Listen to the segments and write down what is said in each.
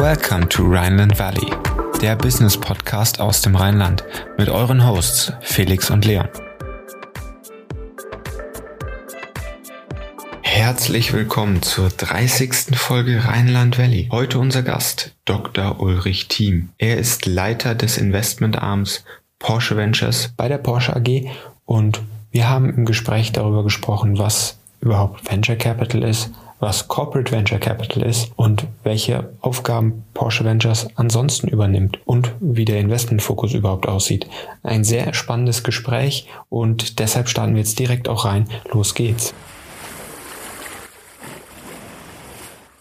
Welcome to Rhineland Valley, der Business Podcast aus dem Rheinland mit euren Hosts Felix und Leon. Herzlich willkommen zur 30. Folge Rheinland Valley. Heute unser Gast, Dr. Ulrich Thiem. Er ist Leiter des Investmentarms Porsche Ventures bei der Porsche AG und wir haben im Gespräch darüber gesprochen, was überhaupt Venture Capital ist, was Corporate Venture Capital ist und welche Aufgaben Porsche Ventures ansonsten übernimmt und wie der Investmentfokus überhaupt aussieht. Ein sehr spannendes Gespräch und deshalb starten wir jetzt direkt auch rein. Los geht's.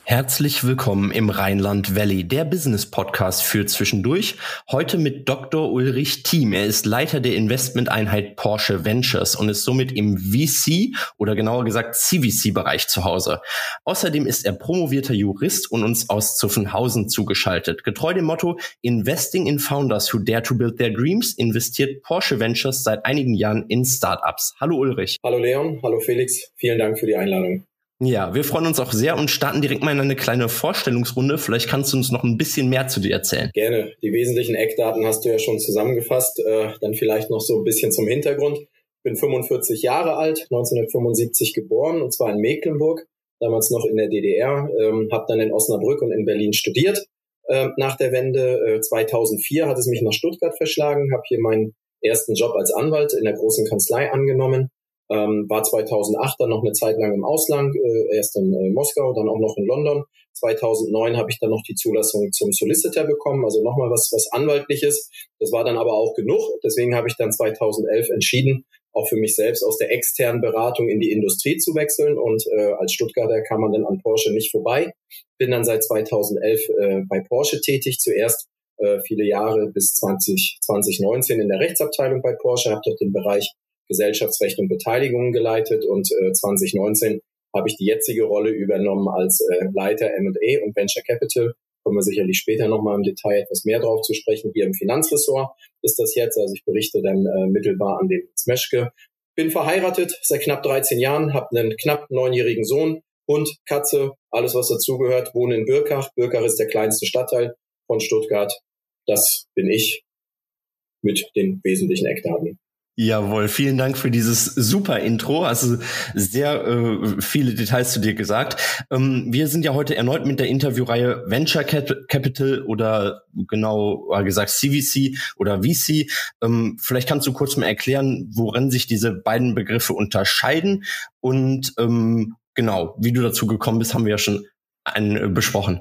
Herzlich willkommen im Rheinland Valley, der Business Podcast für zwischendurch. Heute mit Dr. Ulrich Thiem. Er ist Leiter der Investmenteinheit Porsche Ventures und ist somit im VC oder genauer gesagt CVC-Bereich zu Hause. Außerdem ist er promovierter Jurist und uns aus Zuffenhausen zugeschaltet. Getreu dem Motto Investing in Founders who dare to build their dreams investiert Porsche Ventures seit einigen Jahren in Startups. Hallo Ulrich. Hallo Leon, hallo Felix. Vielen Dank für die Einladung. Ja, wir freuen uns auch sehr und starten direkt mal in eine kleine Vorstellungsrunde. Vielleicht kannst du uns noch ein bisschen mehr zu dir erzählen. Gerne. Die wesentlichen Eckdaten hast du ja schon zusammengefasst. Äh, dann vielleicht noch so ein bisschen zum Hintergrund. Ich bin 45 Jahre alt, 1975 geboren und zwar in Mecklenburg, damals noch in der DDR. Ähm, habe dann in Osnabrück und in Berlin studiert. Äh, nach der Wende äh, 2004 hat es mich nach Stuttgart verschlagen, habe hier meinen ersten Job als Anwalt in der großen Kanzlei angenommen ähm, war 2008 dann noch eine Zeit lang im Ausland, äh, erst in äh, Moskau, dann auch noch in London. 2009 habe ich dann noch die Zulassung zum Solicitor bekommen, also nochmal was, was Anwaltliches. Das war dann aber auch genug. Deswegen habe ich dann 2011 entschieden, auch für mich selbst aus der externen Beratung in die Industrie zu wechseln. Und äh, als Stuttgarter kam man dann an Porsche nicht vorbei. Bin dann seit 2011 äh, bei Porsche tätig. Zuerst äh, viele Jahre bis 20, 2019 in der Rechtsabteilung bei Porsche, habe dort den Bereich Gesellschaftsrecht und Beteiligung geleitet und äh, 2019 habe ich die jetzige Rolle übernommen als äh, Leiter M&A und Venture Capital. Kommen wir sicherlich später nochmal im Detail etwas mehr drauf zu sprechen. Hier im Finanzressort ist das jetzt. Also ich berichte dann äh, mittelbar an den Smeschke. Bin verheiratet seit knapp 13 Jahren, habe einen knapp neunjährigen Sohn, Hund, Katze, alles was dazugehört, wohne in Birkach. Birkach ist der kleinste Stadtteil von Stuttgart. Das bin ich mit den wesentlichen Eckdaten. Jawohl, vielen Dank für dieses super Intro. Also sehr äh, viele Details zu dir gesagt. Ähm, wir sind ja heute erneut mit der Interviewreihe Venture Capital oder genau gesagt CVC oder VC. Ähm, vielleicht kannst du kurz mal erklären, worin sich diese beiden Begriffe unterscheiden und ähm, genau, wie du dazu gekommen bist, haben wir ja schon ein, äh, besprochen.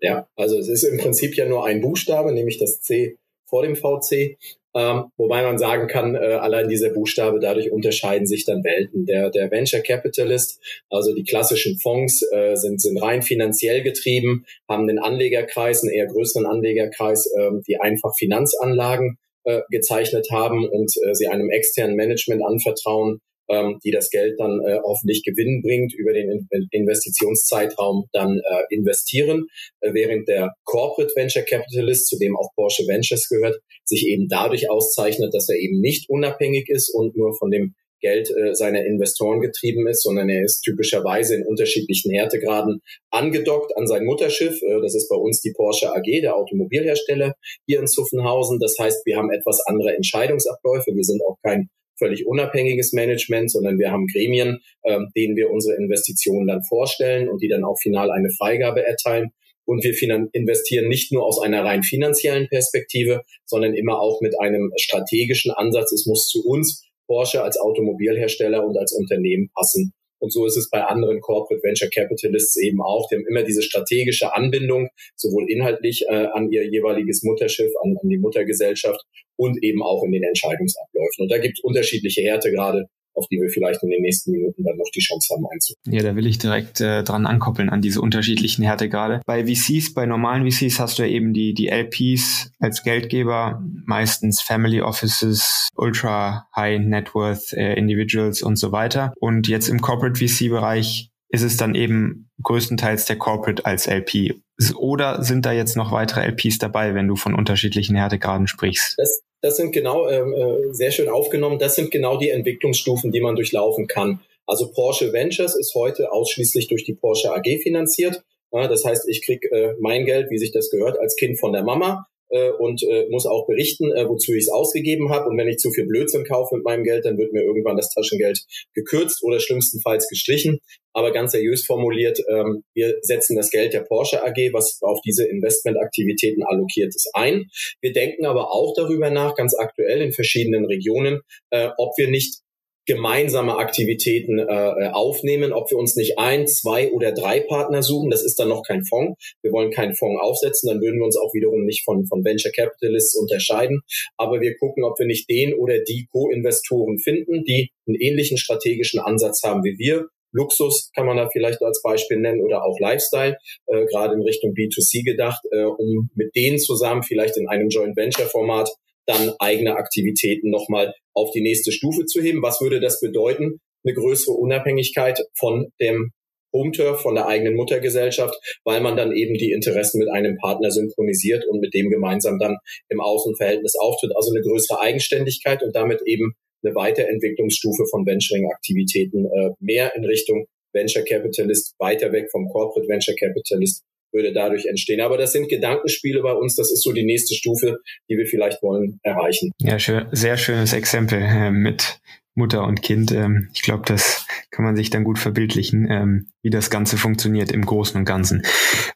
Ja, also es ist im Prinzip ja nur ein Buchstabe, nämlich das C vor dem VC. Ähm, wobei man sagen kann, äh, allein dieser Buchstabe, dadurch unterscheiden sich dann Welten. Der, der Venture Capitalist, also die klassischen Fonds, äh, sind, sind rein finanziell getrieben, haben den Anlegerkreis, einen eher größeren Anlegerkreis, äh, die einfach Finanzanlagen äh, gezeichnet haben und äh, sie einem externen Management anvertrauen, ähm, die das Geld dann äh, hoffentlich Gewinn bringt, über den Investitionszeitraum dann äh, investieren, äh, während der Corporate Venture Capitalist, zu dem auch Porsche Ventures gehört, sich eben dadurch auszeichnet, dass er eben nicht unabhängig ist und nur von dem Geld äh, seiner Investoren getrieben ist, sondern er ist typischerweise in unterschiedlichen Härtegraden angedockt an sein Mutterschiff. Äh, das ist bei uns die Porsche AG, der Automobilhersteller hier in Zuffenhausen. Das heißt, wir haben etwas andere Entscheidungsabläufe. Wir sind auch kein völlig unabhängiges Management, sondern wir haben Gremien, ähm, denen wir unsere Investitionen dann vorstellen und die dann auch final eine Freigabe erteilen. Und wir investieren nicht nur aus einer rein finanziellen Perspektive, sondern immer auch mit einem strategischen Ansatz. Es muss zu uns, Porsche als Automobilhersteller und als Unternehmen passen. Und so ist es bei anderen Corporate Venture Capitalists eben auch. Die haben immer diese strategische Anbindung, sowohl inhaltlich äh, an ihr jeweiliges Mutterschiff, an, an die Muttergesellschaft und eben auch in den Entscheidungsabläufen. Und da gibt es unterschiedliche Härte gerade auf die wir vielleicht in den nächsten Minuten dann noch die Chance haben einzugehen. Ja, da will ich direkt äh, dran ankoppeln an diese unterschiedlichen Härtegrade. Bei VCs, bei normalen VCs hast du ja eben die, die LPs als Geldgeber, meistens Family Offices, Ultra High Net Worth äh, Individuals und so weiter. Und jetzt im Corporate VC-Bereich ist es dann eben größtenteils der Corporate als LP. Oder sind da jetzt noch weitere LPs dabei, wenn du von unterschiedlichen Härtegraden sprichst? Das, das sind genau, ähm, äh, sehr schön aufgenommen, das sind genau die Entwicklungsstufen, die man durchlaufen kann. Also Porsche Ventures ist heute ausschließlich durch die Porsche AG finanziert. das heißt, ich krieg äh, mein Geld, wie sich das gehört, als Kind von der Mama äh, und äh, muss auch berichten, äh, wozu ich es ausgegeben habe. Und wenn ich zu viel Blödsinn kaufe mit meinem Geld, dann wird mir irgendwann das Taschengeld gekürzt oder schlimmstenfalls gestrichen. Aber ganz seriös formuliert, ähm, wir setzen das Geld der Porsche AG, was auf diese Investmentaktivitäten allokiert ist, ein. Wir denken aber auch darüber nach, ganz aktuell in verschiedenen Regionen, äh, ob wir nicht gemeinsame Aktivitäten äh, aufnehmen, ob wir uns nicht ein, zwei oder drei Partner suchen. Das ist dann noch kein Fonds. Wir wollen keinen Fonds aufsetzen, dann würden wir uns auch wiederum nicht von, von Venture Capitalists unterscheiden. Aber wir gucken, ob wir nicht den oder die Co-Investoren finden, die einen ähnlichen strategischen Ansatz haben wie wir. Luxus kann man da vielleicht als Beispiel nennen oder auch Lifestyle, äh, gerade in Richtung B2C gedacht, äh, um mit denen zusammen vielleicht in einem Joint Venture Format dann eigene Aktivitäten nochmal auf die nächste Stufe zu heben. Was würde das bedeuten? Eine größere Unabhängigkeit von dem Home-Turf, von der eigenen Muttergesellschaft, weil man dann eben die Interessen mit einem Partner synchronisiert und mit dem gemeinsam dann im Außenverhältnis auftritt. Also eine größere Eigenständigkeit und damit eben eine Weiterentwicklungsstufe von Venturing-Aktivitäten äh, mehr in Richtung Venture Capitalist, weiter weg vom Corporate Venture Capitalist würde dadurch entstehen. Aber das sind Gedankenspiele bei uns. Das ist so die nächste Stufe, die wir vielleicht wollen erreichen. Ja, schön, sehr schönes Exempel äh, mit Mutter und Kind. Ähm, ich glaube, das kann man sich dann gut verbildlichen, ähm, wie das Ganze funktioniert im Großen und Ganzen.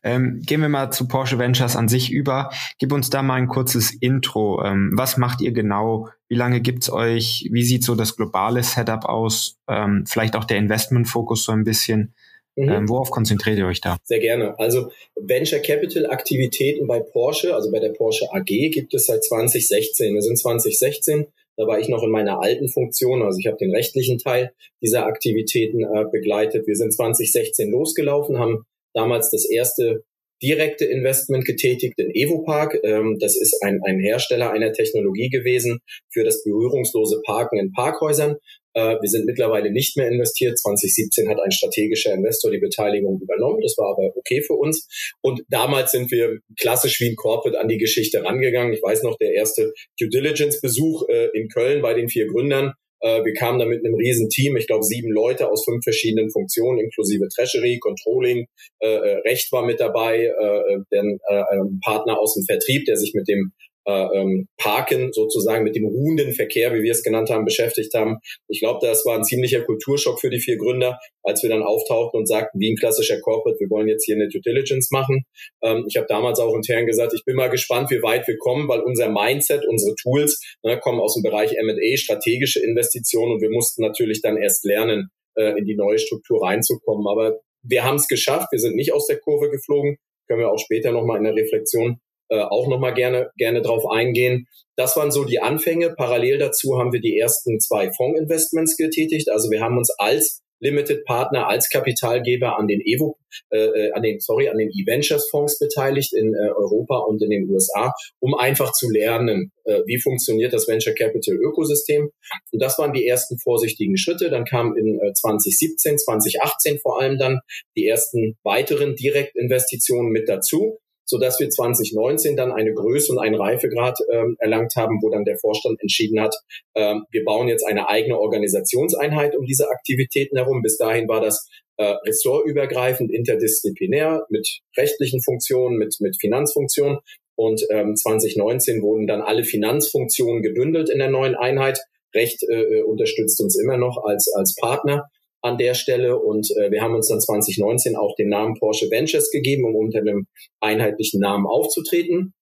Ähm, gehen wir mal zu Porsche Ventures an sich über. Gib uns da mal ein kurzes Intro. Ähm, was macht ihr genau? Wie lange gibt's euch? Wie sieht so das globale Setup aus? Ähm, vielleicht auch der Investmentfokus so ein bisschen. Mhm. Ähm, worauf konzentriert ihr euch da? Sehr gerne. Also Venture Capital Aktivitäten bei Porsche, also bei der Porsche AG, gibt es seit 2016. Wir sind 2016, da war ich noch in meiner alten Funktion, also ich habe den rechtlichen Teil dieser Aktivitäten äh, begleitet. Wir sind 2016 losgelaufen, haben damals das erste direkte Investment getätigt in Evopark. Ähm, das ist ein, ein Hersteller einer Technologie gewesen für das berührungslose Parken in Parkhäusern. Äh, wir sind mittlerweile nicht mehr investiert. 2017 hat ein strategischer Investor die Beteiligung übernommen. Das war aber okay für uns. Und damals sind wir klassisch wie ein Corporate an die Geschichte rangegangen. Ich weiß noch, der erste Due Diligence-Besuch äh, in Köln bei den vier Gründern. Äh, wir kamen da mit einem riesen Team, ich glaube sieben Leute aus fünf verschiedenen Funktionen, inklusive Treasury, Controlling, Recht war mit dabei, äh, denn ein Partner aus dem Vertrieb, der sich mit dem äh, ähm, Parken sozusagen mit dem ruhenden Verkehr, wie wir es genannt haben, beschäftigt haben. Ich glaube, das war ein ziemlicher Kulturschock für die vier Gründer, als wir dann auftauchten und sagten, wie ein klassischer Corporate, wir wollen jetzt hier eine Due Diligence machen. Ähm, ich habe damals auch intern gesagt, ich bin mal gespannt, wie weit wir kommen, weil unser Mindset, unsere Tools ne, kommen aus dem Bereich M&A, strategische Investitionen und wir mussten natürlich dann erst lernen, äh, in die neue Struktur reinzukommen. Aber wir haben es geschafft, wir sind nicht aus der Kurve geflogen, können wir auch später nochmal in der Reflexion äh, auch nochmal gerne, gerne drauf eingehen. Das waren so die Anfänge. Parallel dazu haben wir die ersten zwei Fondsinvestments getätigt. Also wir haben uns als Limited Partner als Kapitalgeber an den Evo, äh, äh, an den sorry, an den E-Ventures Fonds beteiligt in äh, Europa und in den USA, um einfach zu lernen, äh, wie funktioniert das Venture Capital Ökosystem. Und das waren die ersten vorsichtigen Schritte. Dann kamen in äh, 2017, 2018 vor allem dann die ersten weiteren Direktinvestitionen mit dazu so dass wir 2019 dann eine Größe und einen Reifegrad ähm, erlangt haben, wo dann der Vorstand entschieden hat, ähm, wir bauen jetzt eine eigene Organisationseinheit um diese Aktivitäten herum. Bis dahin war das äh, ressortübergreifend, interdisziplinär mit rechtlichen Funktionen, mit, mit Finanzfunktionen. Und ähm, 2019 wurden dann alle Finanzfunktionen gebündelt in der neuen Einheit. Recht äh, äh unterstützt uns immer noch als, als Partner an der Stelle und äh, wir haben uns dann 2019 auch den Namen Porsche Ventures gegeben, um unter einem einheitlichen Namen aufzutreten.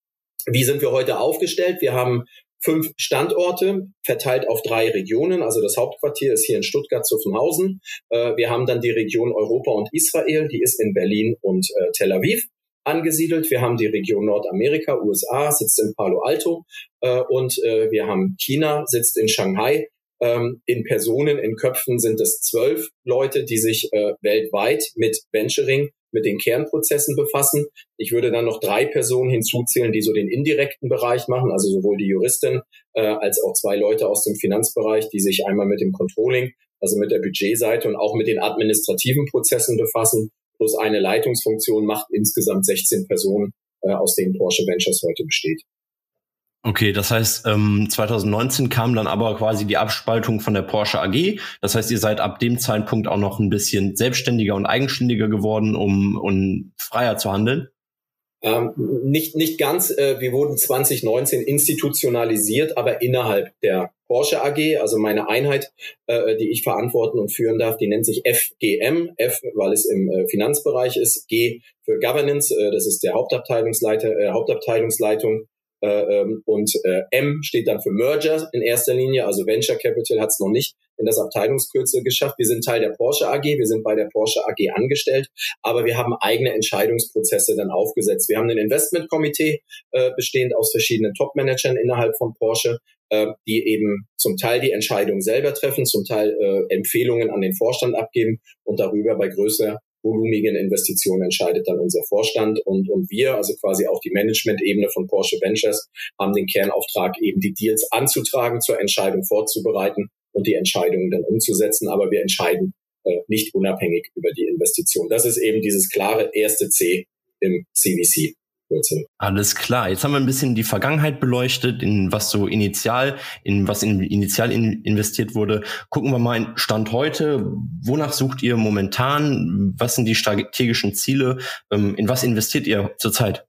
Wie sind wir heute aufgestellt? Wir haben fünf Standorte verteilt auf drei Regionen. Also das Hauptquartier ist hier in Stuttgart-Zuffenhausen. Äh, wir haben dann die Region Europa und Israel, die ist in Berlin und äh, Tel Aviv angesiedelt. Wir haben die Region Nordamerika, USA, sitzt in Palo Alto äh, und äh, wir haben China, sitzt in Shanghai ähm, in Personen, in Köpfen sind es zwölf Leute, die sich äh, weltweit mit Venturing, mit den Kernprozessen befassen. Ich würde dann noch drei Personen hinzuzählen, die so den indirekten Bereich machen, also sowohl die Juristin äh, als auch zwei Leute aus dem Finanzbereich, die sich einmal mit dem Controlling, also mit der Budgetseite und auch mit den administrativen Prozessen befassen. Plus eine Leitungsfunktion macht insgesamt 16 Personen, äh, aus denen Porsche Ventures heute besteht. Okay, das heißt, ähm, 2019 kam dann aber quasi die Abspaltung von der Porsche AG. Das heißt, ihr seid ab dem Zeitpunkt auch noch ein bisschen selbstständiger und eigenständiger geworden, um, um freier zu handeln? Ähm, nicht, nicht ganz. Äh, wir wurden 2019 institutionalisiert, aber innerhalb der Porsche AG, also meine Einheit, äh, die ich verantworten und führen darf, die nennt sich FGM. F, weil es im äh, Finanzbereich ist. G für Governance, äh, das ist der Hauptabteilungsleiter, äh, Hauptabteilungsleitung äh, ähm, und äh, M steht dann für Merger in erster Linie, also Venture Capital hat es noch nicht in das Abteilungskürzel geschafft. Wir sind Teil der Porsche AG, wir sind bei der Porsche AG angestellt, aber wir haben eigene Entscheidungsprozesse dann aufgesetzt. Wir haben ein Investmentkomitee äh, bestehend aus verschiedenen Top-Managern innerhalb von Porsche, äh, die eben zum Teil die Entscheidung selber treffen, zum Teil äh, Empfehlungen an den Vorstand abgeben und darüber bei größer volumigen Investitionen entscheidet dann unser Vorstand und, und wir, also quasi auch die Management-Ebene von Porsche Ventures, haben den Kernauftrag, eben die Deals anzutragen, zur Entscheidung vorzubereiten und die Entscheidungen dann umzusetzen. Aber wir entscheiden äh, nicht unabhängig über die Investition. Das ist eben dieses klare erste C im CVC. Blödsinn. Alles klar. Jetzt haben wir ein bisschen die Vergangenheit beleuchtet, in was so initial, in was in, initial in, investiert wurde. Gucken wir mal in Stand heute. Wonach sucht ihr momentan? Was sind die strategischen Ziele? Ähm, in was investiert ihr zurzeit?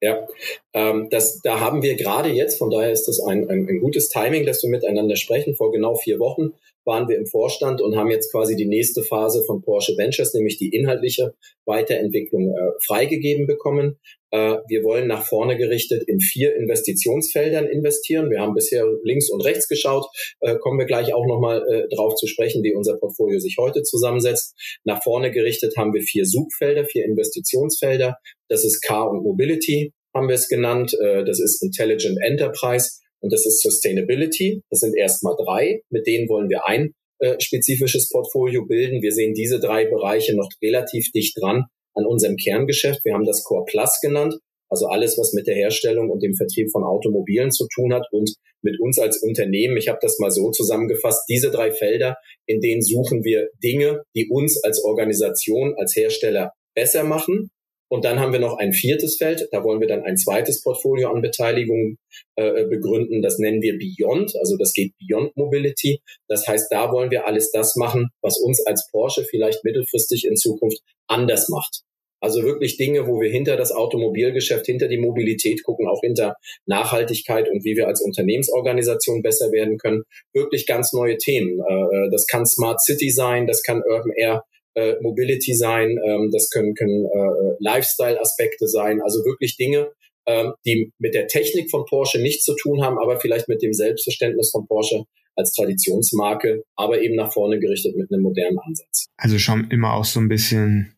Ja, ähm, das, da haben wir gerade jetzt, von daher ist das ein, ein, ein gutes Timing, dass wir miteinander sprechen. Vor genau vier Wochen waren wir im Vorstand und haben jetzt quasi die nächste Phase von Porsche Ventures, nämlich die inhaltliche Weiterentwicklung, äh, freigegeben bekommen. Äh, wir wollen nach vorne gerichtet in vier Investitionsfeldern investieren. Wir haben bisher links und rechts geschaut, äh, kommen wir gleich auch nochmal äh, drauf zu sprechen, wie unser Portfolio sich heute zusammensetzt. Nach vorne gerichtet haben wir vier Suchfelder, vier Investitionsfelder. Das ist Car und Mobility, haben wir es genannt. Das ist Intelligent Enterprise und das ist Sustainability. Das sind erstmal drei. Mit denen wollen wir ein spezifisches Portfolio bilden. Wir sehen diese drei Bereiche noch relativ dicht dran an unserem Kerngeschäft. Wir haben das Core Plus genannt, also alles, was mit der Herstellung und dem Vertrieb von Automobilen zu tun hat und mit uns als Unternehmen. Ich habe das mal so zusammengefasst. Diese drei Felder, in denen suchen wir Dinge, die uns als Organisation, als Hersteller besser machen und dann haben wir noch ein viertes Feld, da wollen wir dann ein zweites Portfolio an Beteiligungen äh, begründen. Das nennen wir Beyond, also das geht Beyond Mobility. Das heißt, da wollen wir alles das machen, was uns als Porsche vielleicht mittelfristig in Zukunft anders macht. Also wirklich Dinge, wo wir hinter das Automobilgeschäft, hinter die Mobilität gucken, auch hinter Nachhaltigkeit und wie wir als Unternehmensorganisation besser werden können. Wirklich ganz neue Themen. Äh, das kann Smart City sein, das kann Urban Air äh, Mobility sein, ähm, das können, können äh, Lifestyle-Aspekte sein, also wirklich Dinge, ähm, die mit der Technik von Porsche nichts zu tun haben, aber vielleicht mit dem Selbstverständnis von Porsche als Traditionsmarke, aber eben nach vorne gerichtet mit einem modernen Ansatz. Also schon immer auch so ein bisschen,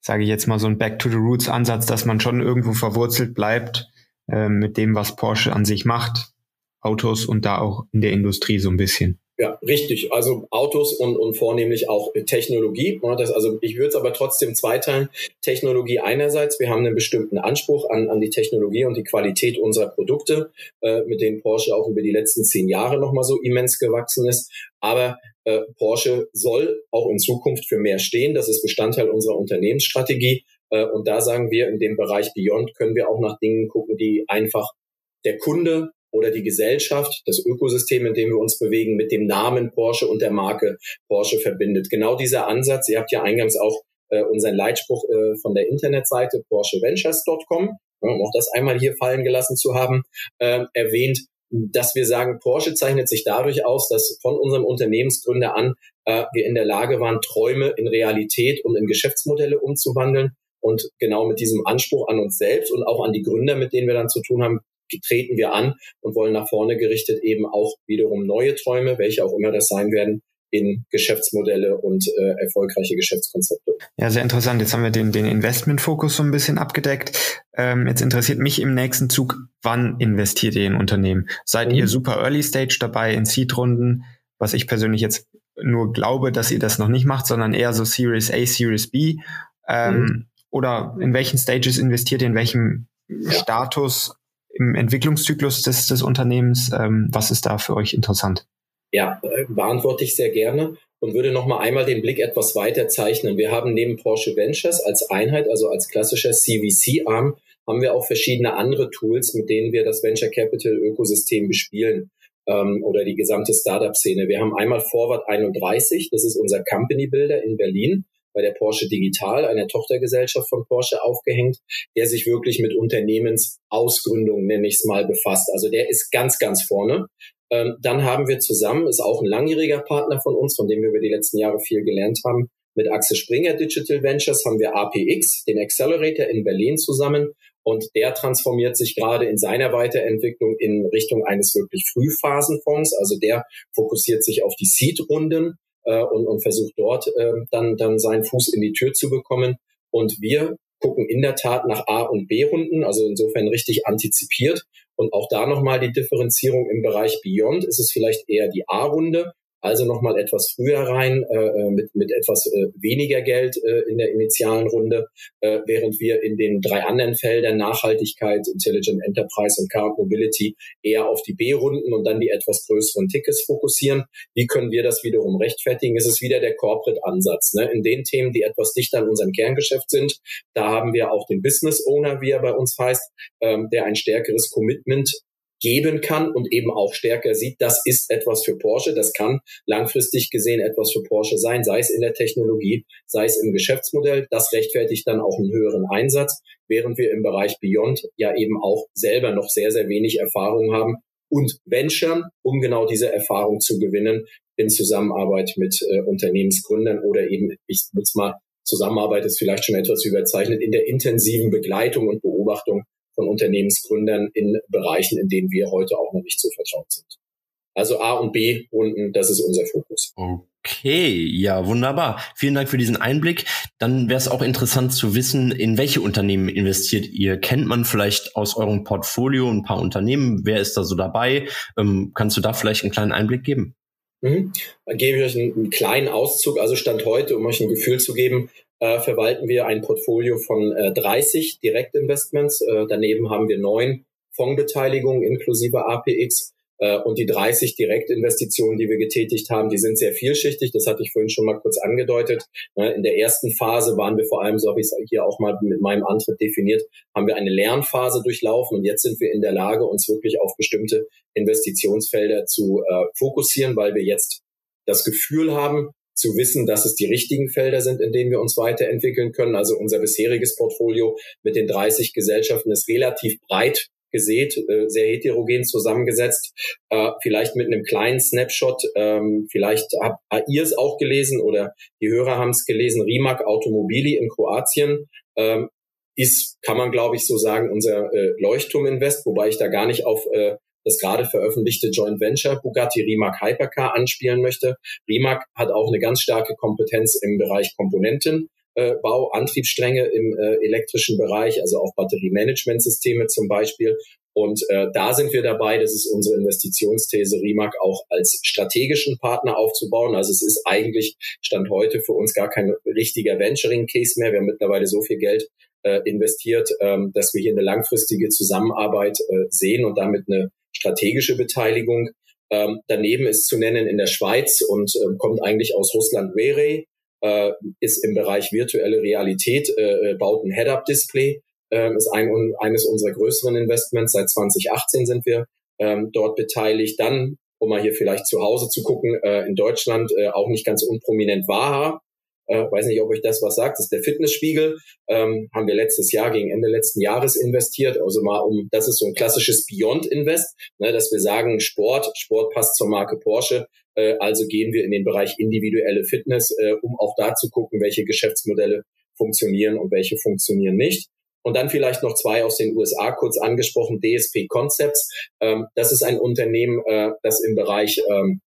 sage ich jetzt mal, so ein Back to the Roots Ansatz, dass man schon irgendwo verwurzelt bleibt äh, mit dem, was Porsche an sich macht, Autos und da auch in der Industrie so ein bisschen. Ja, richtig. Also Autos und, und vornehmlich auch Technologie. Das, also ich würde es aber trotzdem zweiteilen. Technologie einerseits, wir haben einen bestimmten Anspruch an, an die Technologie und die Qualität unserer Produkte, äh, mit denen Porsche auch über die letzten zehn Jahre nochmal so immens gewachsen ist. Aber äh, Porsche soll auch in Zukunft für mehr stehen. Das ist Bestandteil unserer Unternehmensstrategie. Äh, und da sagen wir, in dem Bereich Beyond können wir auch nach Dingen gucken, die einfach der Kunde oder die Gesellschaft, das Ökosystem, in dem wir uns bewegen, mit dem Namen Porsche und der Marke Porsche verbindet. Genau dieser Ansatz, ihr habt ja eingangs auch äh, unseren Leitspruch äh, von der Internetseite porscheventures.com, um auch das einmal hier fallen gelassen zu haben, äh, erwähnt, dass wir sagen, Porsche zeichnet sich dadurch aus, dass von unserem Unternehmensgründer an äh, wir in der Lage waren, Träume in Realität und in Geschäftsmodelle umzuwandeln. Und genau mit diesem Anspruch an uns selbst und auch an die Gründer, mit denen wir dann zu tun haben, treten wir an und wollen nach vorne gerichtet eben auch wiederum neue Träume, welche auch immer das sein werden, in Geschäftsmodelle und äh, erfolgreiche Geschäftskonzepte. Ja, sehr interessant. Jetzt haben wir den, den Investmentfokus so ein bisschen abgedeckt. Ähm, jetzt interessiert mich im nächsten Zug, wann investiert ihr in Unternehmen? Seid mhm. ihr super Early Stage dabei in Seed-Runden, was ich persönlich jetzt nur glaube, dass ihr das noch nicht macht, sondern eher so Series A, Series B? Ähm, mhm. Oder in welchen Stages investiert ihr, in welchem ja. Status im Entwicklungszyklus des, des Unternehmens. Ähm, was ist da für euch interessant? Ja, äh, beantworte ich sehr gerne und würde noch mal einmal den Blick etwas weiter zeichnen. Wir haben neben Porsche Ventures als Einheit, also als klassischer CVC-Arm, haben wir auch verschiedene andere Tools, mit denen wir das Venture Capital Ökosystem bespielen ähm, oder die gesamte Startup-Szene. Wir haben einmal Forward 31, das ist unser Company Builder in Berlin bei der Porsche Digital, einer Tochtergesellschaft von Porsche, aufgehängt, der sich wirklich mit Unternehmensausgründung, nenne ich es mal, befasst. Also der ist ganz, ganz vorne. Ähm, dann haben wir zusammen, ist auch ein langjähriger Partner von uns, von dem wir über die letzten Jahre viel gelernt haben, mit Axel Springer Digital Ventures haben wir APX, den Accelerator in Berlin zusammen. Und der transformiert sich gerade in seiner Weiterentwicklung in Richtung eines wirklich Frühphasenfonds. Also der fokussiert sich auf die Seed-Runden äh, und, und versucht dort äh, dann, dann seinen Fuß in die Tür zu bekommen. Und wir gucken in der Tat nach A- und B-Runden, also insofern richtig antizipiert. Und auch da nochmal die Differenzierung im Bereich Beyond ist es vielleicht eher die A-Runde, also nochmal etwas früher rein äh, äh, mit, mit etwas äh, weniger Geld äh, in der initialen Runde, äh, während wir in den drei anderen Feldern Nachhaltigkeit, Intelligent Enterprise und Car Mobility eher auf die B-Runden und dann die etwas größeren Tickets fokussieren. Wie können wir das wiederum rechtfertigen? Es ist wieder der Corporate-Ansatz. Ne? In den Themen, die etwas dichter an unserem Kerngeschäft sind, da haben wir auch den Business Owner, wie er bei uns heißt, ähm, der ein stärkeres Commitment geben kann und eben auch stärker sieht, das ist etwas für Porsche, das kann langfristig gesehen etwas für Porsche sein, sei es in der Technologie, sei es im Geschäftsmodell, das rechtfertigt dann auch einen höheren Einsatz, während wir im Bereich Beyond ja eben auch selber noch sehr, sehr wenig Erfahrung haben. Und venturen, um genau diese Erfahrung zu gewinnen in Zusammenarbeit mit äh, Unternehmensgründern oder eben, ich nutze mal, Zusammenarbeit ist vielleicht schon etwas überzeichnet, in der intensiven Begleitung und Beobachtung von Unternehmensgründern in Bereichen, in denen wir heute auch noch nicht so vertraut sind. Also A und B Runden, das ist unser Fokus. Okay, ja, wunderbar. Vielen Dank für diesen Einblick. Dann wäre es auch interessant zu wissen, in welche Unternehmen investiert ihr? Kennt man vielleicht aus eurem Portfolio ein paar Unternehmen? Wer ist da so dabei? Ähm, kannst du da vielleicht einen kleinen Einblick geben? Mhm. Dann gebe ich euch einen, einen, kleinen Auszug, also Stand heute, um euch ein Gefühl zu geben äh, verwalten wir ein Portfolio von äh, 30 Direktinvestments. Äh, daneben haben wir neun Fondsbeteiligungen inklusive APX. Äh, und die 30 Direktinvestitionen, die wir getätigt haben, die sind sehr vielschichtig. Das hatte ich vorhin schon mal kurz angedeutet. Ne, in der ersten Phase waren wir vor allem, so habe ich es hier auch mal mit meinem Antritt definiert, haben wir eine Lernphase durchlaufen und jetzt sind wir in der Lage, uns wirklich auf bestimmte Investitionsfelder zu äh, fokussieren, weil wir jetzt das Gefühl haben, zu wissen, dass es die richtigen Felder sind, in denen wir uns weiterentwickeln können. Also unser bisheriges Portfolio mit den 30 Gesellschaften ist relativ breit gesät, äh, sehr heterogen zusammengesetzt, äh, vielleicht mit einem kleinen Snapshot, ähm, vielleicht habt ihr es auch gelesen oder die Hörer haben es gelesen, Rimac Automobili in Kroatien ähm, ist, kann man glaube ich so sagen, unser äh, Leuchtturm-Invest, wobei ich da gar nicht auf das gerade veröffentlichte Joint Venture Bugatti Rimac Hypercar anspielen möchte. Rimac hat auch eine ganz starke Kompetenz im Bereich Komponenten. Äh, Bau, Antriebsstränge im äh, elektrischen Bereich, also auch Batteriemanagementsysteme zum Beispiel. Und äh, da sind wir dabei, das ist unsere Investitionsthese, Rimac auch als strategischen Partner aufzubauen. Also es ist eigentlich Stand heute für uns gar kein richtiger Venturing-Case mehr. Wir haben mittlerweile so viel Geld äh, investiert, ähm, dass wir hier eine langfristige Zusammenarbeit äh, sehen und damit eine strategische Beteiligung. Ähm, daneben ist zu nennen in der Schweiz und äh, kommt eigentlich aus Russland Were, äh, ist im Bereich virtuelle Realität, äh, äh baut ein Head-Up-Display, äh, ist ein, eines unserer größeren Investments. Seit 2018 sind wir ähm, dort beteiligt. Dann, um mal hier vielleicht zu Hause zu gucken, äh, in Deutschland äh, auch nicht ganz unprominent Waha, äh, weiß nicht, ob euch das was sagt, das ist der Fitnessspiegel. Ähm, haben wir letztes Jahr, gegen Ende letzten Jahres investiert. Also mal um, das ist so ein klassisches Beyond Invest, ne, dass wir sagen, Sport, Sport passt zur Marke Porsche. Äh, also gehen wir in den Bereich individuelle Fitness, äh, um auch da zu gucken, welche Geschäftsmodelle funktionieren und welche funktionieren nicht. Und dann vielleicht noch zwei aus den USA kurz angesprochen, DSP Concepts. Ähm, das ist ein Unternehmen, äh, das im Bereich ähm,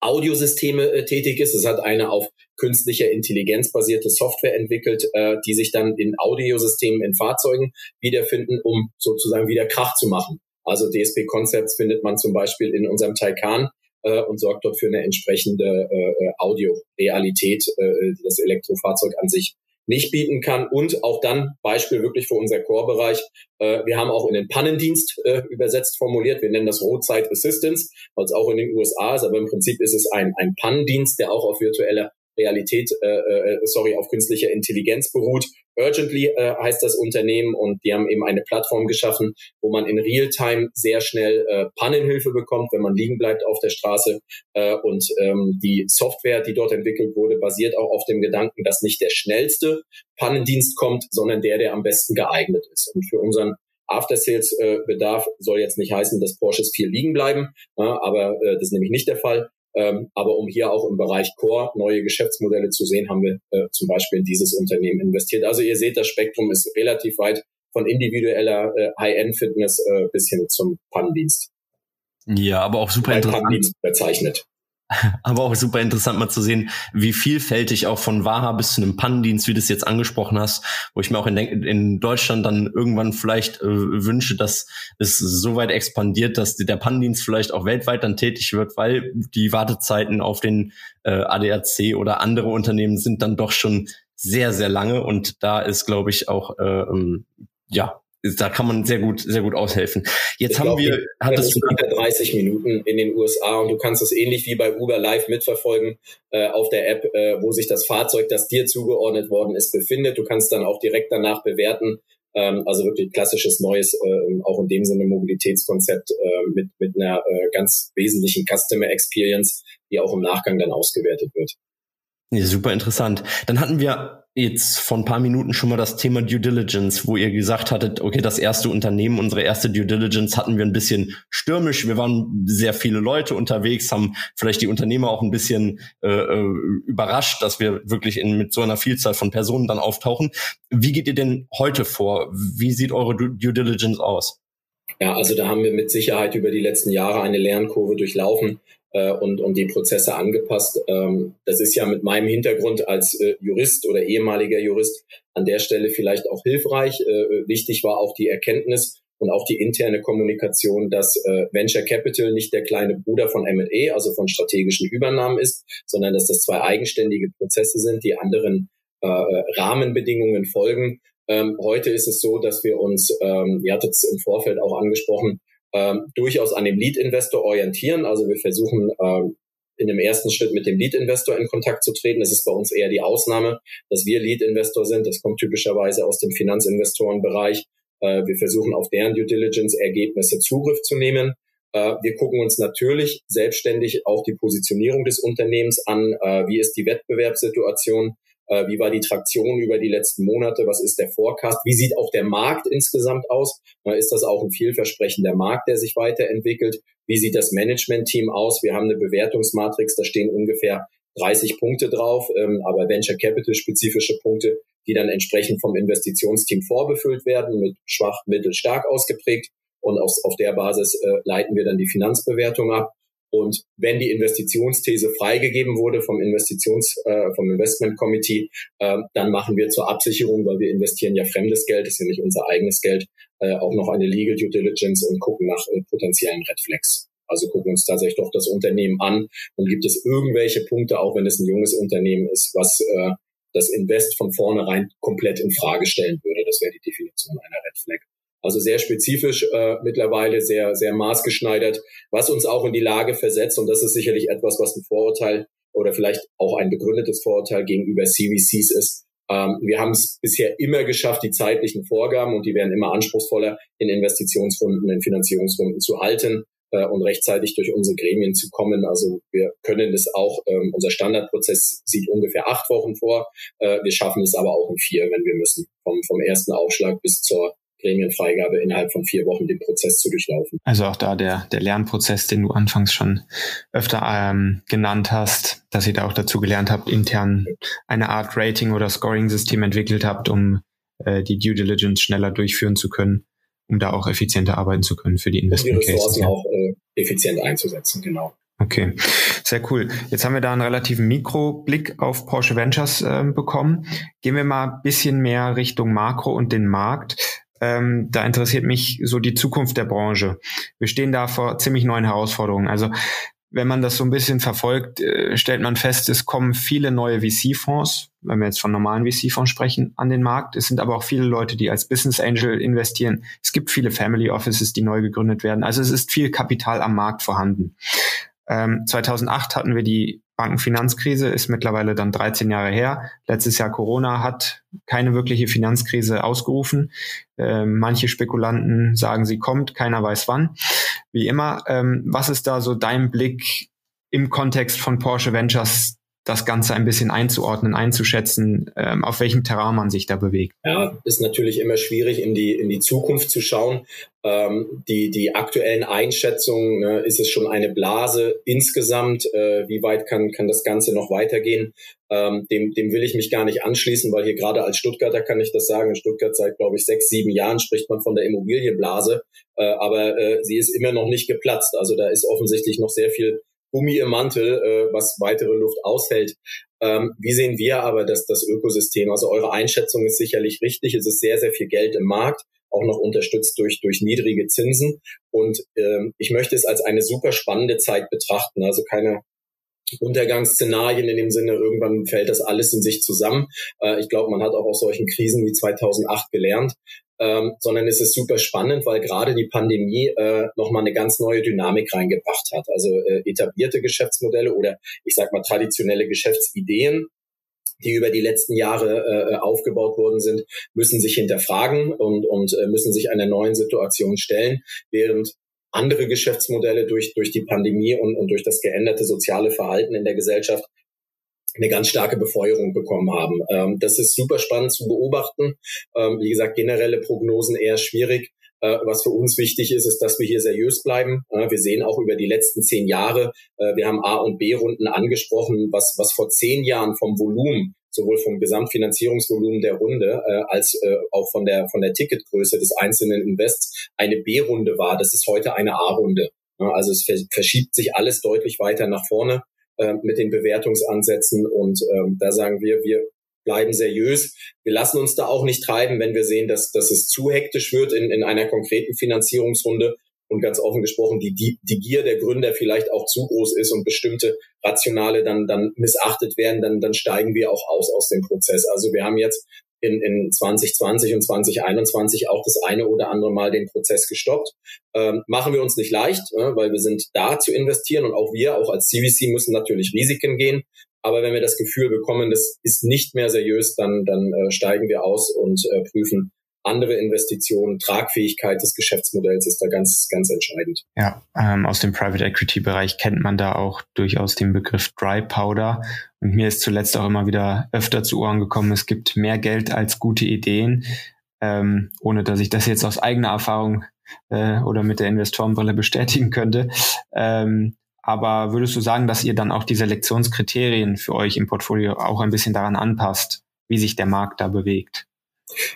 Audiosysteme äh, tätig ist. Es hat eine auf künstlicher Intelligenz basierte Software entwickelt, äh, die sich dann in Audiosystemen in Fahrzeugen wiederfinden, um sozusagen wieder Krach zu machen. Also DSP Concepts findet man zum Beispiel in unserem Taycan äh, und sorgt dort für eine entsprechende äh, Audio-Realität, äh, die das Elektrofahrzeug an sich nicht bieten kann. Und auch dann Beispiel wirklich für unser Core-Bereich. Äh, wir haben auch in den Pannendienst äh, übersetzt formuliert. Wir nennen das Roadside Assistance, weil es auch in den USA ist. Aber im Prinzip ist es ein, ein Pannendienst, der auch auf virtueller Realität, äh, äh, sorry, auf künstlicher Intelligenz beruht. Urgently äh, heißt das Unternehmen und die haben eben eine Plattform geschaffen, wo man in Realtime sehr schnell äh, Pannenhilfe bekommt, wenn man liegen bleibt auf der Straße. Äh, und ähm, die Software, die dort entwickelt wurde, basiert auch auf dem Gedanken, dass nicht der schnellste Pannendienst kommt, sondern der, der am besten geeignet ist. Und für unseren After-Sales-Bedarf soll jetzt nicht heißen, dass Porsches viel liegen bleiben, aber äh, das ist nämlich nicht der Fall. Ähm, aber um hier auch im Bereich Core neue Geschäftsmodelle zu sehen, haben wir äh, zum Beispiel in dieses Unternehmen investiert. Also ihr seht, das Spektrum ist relativ weit von individueller äh, High-End-Fitness äh, bis hin zum Pannendienst. Ja, aber auch super interessant. Pannendienst bezeichnet. Aber auch super interessant mal zu sehen, wie vielfältig auch von Waha bis zu einem Pannendienst, wie du es jetzt angesprochen hast, wo ich mir auch in, in Deutschland dann irgendwann vielleicht äh, wünsche, dass es so weit expandiert, dass der Pannendienst vielleicht auch weltweit dann tätig wird, weil die Wartezeiten auf den äh, ADAC oder andere Unternehmen sind dann doch schon sehr, sehr lange. Und da ist, glaube ich, auch äh, ähm, ja da kann man sehr gut, sehr gut aushelfen. Jetzt ich haben glaub, wir, hat das unter 30 Minuten in den USA und du kannst es ähnlich wie bei Uber Live mitverfolgen äh, auf der App, äh, wo sich das Fahrzeug, das dir zugeordnet worden ist, befindet. Du kannst dann auch direkt danach bewerten. Ähm, also wirklich klassisches neues, äh, auch in dem Sinne Mobilitätskonzept äh, mit mit einer äh, ganz wesentlichen Customer Experience, die auch im Nachgang dann ausgewertet wird. Ja, super interessant. Dann hatten wir jetzt vor ein paar Minuten schon mal das Thema Due Diligence, wo ihr gesagt hattet, okay, das erste Unternehmen, unsere erste Due Diligence hatten wir ein bisschen stürmisch. Wir waren sehr viele Leute unterwegs, haben vielleicht die Unternehmer auch ein bisschen äh, äh überrascht, dass wir wirklich in, mit so einer Vielzahl von Personen dann auftauchen. Wie geht ihr denn heute vor? Wie sieht eure Due Diligence aus? Ja, also da haben wir mit Sicherheit über die letzten Jahre eine Lernkurve durchlaufen äh, und, und die Prozesse angepasst. Ähm, das ist ja mit meinem Hintergrund als äh, Jurist oder ehemaliger Jurist an der Stelle vielleicht auch hilfreich. Äh, wichtig war auch die Erkenntnis und auch die interne Kommunikation, dass äh, Venture Capital nicht der kleine Bruder von M&A, also von strategischen Übernahmen ist, sondern dass das zwei eigenständige Prozesse sind, die anderen äh, Rahmenbedingungen folgen. Ähm, heute ist es so, dass wir uns, ähm, ihr hattet es im Vorfeld auch angesprochen, ähm, durchaus an dem Lead-Investor orientieren. Also wir versuchen ähm, in dem ersten Schritt mit dem Lead-Investor in Kontakt zu treten. Das ist bei uns eher die Ausnahme, dass wir Lead-Investor sind. Das kommt typischerweise aus dem Finanzinvestorenbereich. Äh, wir versuchen auf deren Due Diligence-Ergebnisse Zugriff zu nehmen. Äh, wir gucken uns natürlich selbstständig auch die Positionierung des Unternehmens an. Äh, wie ist die Wettbewerbssituation? Äh, wie war die Traktion über die letzten Monate? Was ist der Forecast? Wie sieht auch der Markt insgesamt aus? Ist das auch ein vielversprechender Markt, der sich weiterentwickelt? Wie sieht das Management-Team aus? Wir haben eine Bewertungsmatrix, da stehen ungefähr 30 Punkte drauf, ähm, aber Venture Capital spezifische Punkte, die dann entsprechend vom Investitionsteam vorbefüllt werden, mit schwach, mittel, stark ausgeprägt. Und auf, auf der Basis äh, leiten wir dann die Finanzbewertung ab. Und wenn die Investitionsthese freigegeben wurde vom Investitions, äh, vom Investment Committee, äh, dann machen wir zur Absicherung, weil wir investieren ja fremdes Geld, ist ja nicht unser eigenes Geld, äh, auch noch eine Legal Due Diligence und gucken nach äh, potenziellen Red Flags. Also gucken uns tatsächlich doch das Unternehmen an und gibt es irgendwelche Punkte, auch wenn es ein junges Unternehmen ist, was äh, das Invest von vornherein komplett in Frage stellen würde. Das wäre die Definition einer Red Flag. Also sehr spezifisch äh, mittlerweile, sehr, sehr maßgeschneidert, was uns auch in die Lage versetzt. Und das ist sicherlich etwas, was ein Vorurteil oder vielleicht auch ein begründetes Vorurteil gegenüber CVCs ist. Ähm, wir haben es bisher immer geschafft, die zeitlichen Vorgaben, und die werden immer anspruchsvoller, in Investitionsrunden, in Finanzierungsrunden zu halten äh, und rechtzeitig durch unsere Gremien zu kommen. Also wir können es auch, ähm, unser Standardprozess sieht ungefähr acht Wochen vor. Äh, wir schaffen es aber auch in vier, wenn wir müssen, vom, vom ersten Aufschlag bis zur Gremienfreigabe innerhalb von vier Wochen den Prozess zu durchlaufen. Also auch da der, der Lernprozess, den du anfangs schon öfter ähm, genannt hast, dass ihr da auch dazu gelernt habt, intern eine Art Rating- oder Scoring-System entwickelt habt, um äh, die Due Diligence schneller durchführen zu können, um da auch effizienter arbeiten zu können für die Investment Cases. Die Ressourcen ja. auch äh, effizient einzusetzen, genau. Okay, sehr cool. Jetzt haben wir da einen relativen Mikroblick auf Porsche Ventures äh, bekommen. Gehen wir mal ein bisschen mehr Richtung Makro und den Markt. Ähm, da interessiert mich so die Zukunft der Branche. Wir stehen da vor ziemlich neuen Herausforderungen. Also wenn man das so ein bisschen verfolgt, äh, stellt man fest, es kommen viele neue VC-Fonds, wenn wir jetzt von normalen VC-Fonds sprechen, an den Markt. Es sind aber auch viele Leute, die als Business Angel investieren. Es gibt viele Family Offices, die neu gegründet werden. Also es ist viel Kapital am Markt vorhanden. Ähm, 2008 hatten wir die Bankenfinanzkrise ist mittlerweile dann 13 Jahre her. Letztes Jahr Corona hat keine wirkliche Finanzkrise ausgerufen. Ähm, manche Spekulanten sagen, sie kommt, keiner weiß wann. Wie immer, ähm, was ist da so dein Blick im Kontext von Porsche Ventures das Ganze ein bisschen einzuordnen, einzuschätzen, ähm, auf welchem Terrain man sich da bewegt. Ja, ist natürlich immer schwierig, in die, in die Zukunft zu schauen. Ähm, die, die aktuellen Einschätzungen, ne, ist es schon eine Blase insgesamt? Äh, wie weit kann, kann das Ganze noch weitergehen? Ähm, dem, dem will ich mich gar nicht anschließen, weil hier gerade als Stuttgarter kann ich das sagen. In Stuttgart seit, glaube ich, sechs, sieben Jahren spricht man von der Immobilienblase, äh, aber äh, sie ist immer noch nicht geplatzt. Also da ist offensichtlich noch sehr viel Gummi im Mantel, äh, was weitere Luft aushält. Ähm, wie sehen wir aber das, das Ökosystem? Also eure Einschätzung ist sicherlich richtig. Es ist sehr, sehr viel Geld im Markt, auch noch unterstützt durch, durch niedrige Zinsen. Und ähm, ich möchte es als eine super spannende Zeit betrachten. Also keine Untergangsszenarien in dem Sinne, irgendwann fällt das alles in sich zusammen. Äh, ich glaube, man hat auch aus solchen Krisen wie 2008 gelernt ähm, sondern es ist super spannend, weil gerade die Pandemie äh, nochmal eine ganz neue Dynamik reingebracht hat. Also äh, etablierte Geschäftsmodelle oder ich sag mal traditionelle Geschäftsideen, die über die letzten Jahre äh, aufgebaut worden sind, müssen sich hinterfragen und, und äh, müssen sich einer neuen Situation stellen, während andere Geschäftsmodelle durch, durch die Pandemie und, und durch das geänderte soziale Verhalten in der Gesellschaft eine ganz starke Befeuerung bekommen haben. Ähm, das ist super spannend zu beobachten. Ähm, wie gesagt, generelle Prognosen eher schwierig. Äh, was für uns wichtig ist, ist, dass wir hier seriös bleiben. Äh, wir sehen auch über die letzten zehn Jahre, äh, wir haben A- und B-Runden angesprochen, was, was vor zehn Jahren vom Volumen sowohl vom Gesamtfinanzierungsvolumen der Runde als auch von der von der Ticketgröße des einzelnen Invests eine B-Runde war. Das ist heute eine A-Runde. Also es verschiebt sich alles deutlich weiter nach vorne äh, mit den Bewertungsansätzen. Und ähm, da sagen wir, wir bleiben seriös. Wir lassen uns da auch nicht treiben, wenn wir sehen, dass, dass es zu hektisch wird in, in einer konkreten Finanzierungsrunde und ganz offen gesprochen die, die, die Gier der Gründer vielleicht auch zu groß ist und bestimmte Rationale dann, dann missachtet werden, dann, dann steigen wir auch aus aus dem Prozess. Also wir haben jetzt in, in 2020 und 2021 auch das eine oder andere Mal den Prozess gestoppt. Ähm, machen wir uns nicht leicht, äh, weil wir sind da zu investieren und auch wir, auch als CVC, müssen natürlich Risiken gehen. Aber wenn wir das Gefühl bekommen, das ist nicht mehr seriös, dann, dann äh, steigen wir aus und äh, prüfen andere Investitionen, Tragfähigkeit des Geschäftsmodells ist da ganz, ganz entscheidend. Ja, ähm, aus dem Private Equity Bereich kennt man da auch durchaus den Begriff Dry Powder. Und mir ist zuletzt auch immer wieder öfter zu Ohren gekommen, es gibt mehr Geld als gute Ideen, ähm, ohne dass ich das jetzt aus eigener Erfahrung äh, oder mit der Investorenbrille bestätigen könnte. Ähm, aber würdest du sagen, dass ihr dann auch die Selektionskriterien für euch im Portfolio auch ein bisschen daran anpasst, wie sich der Markt da bewegt?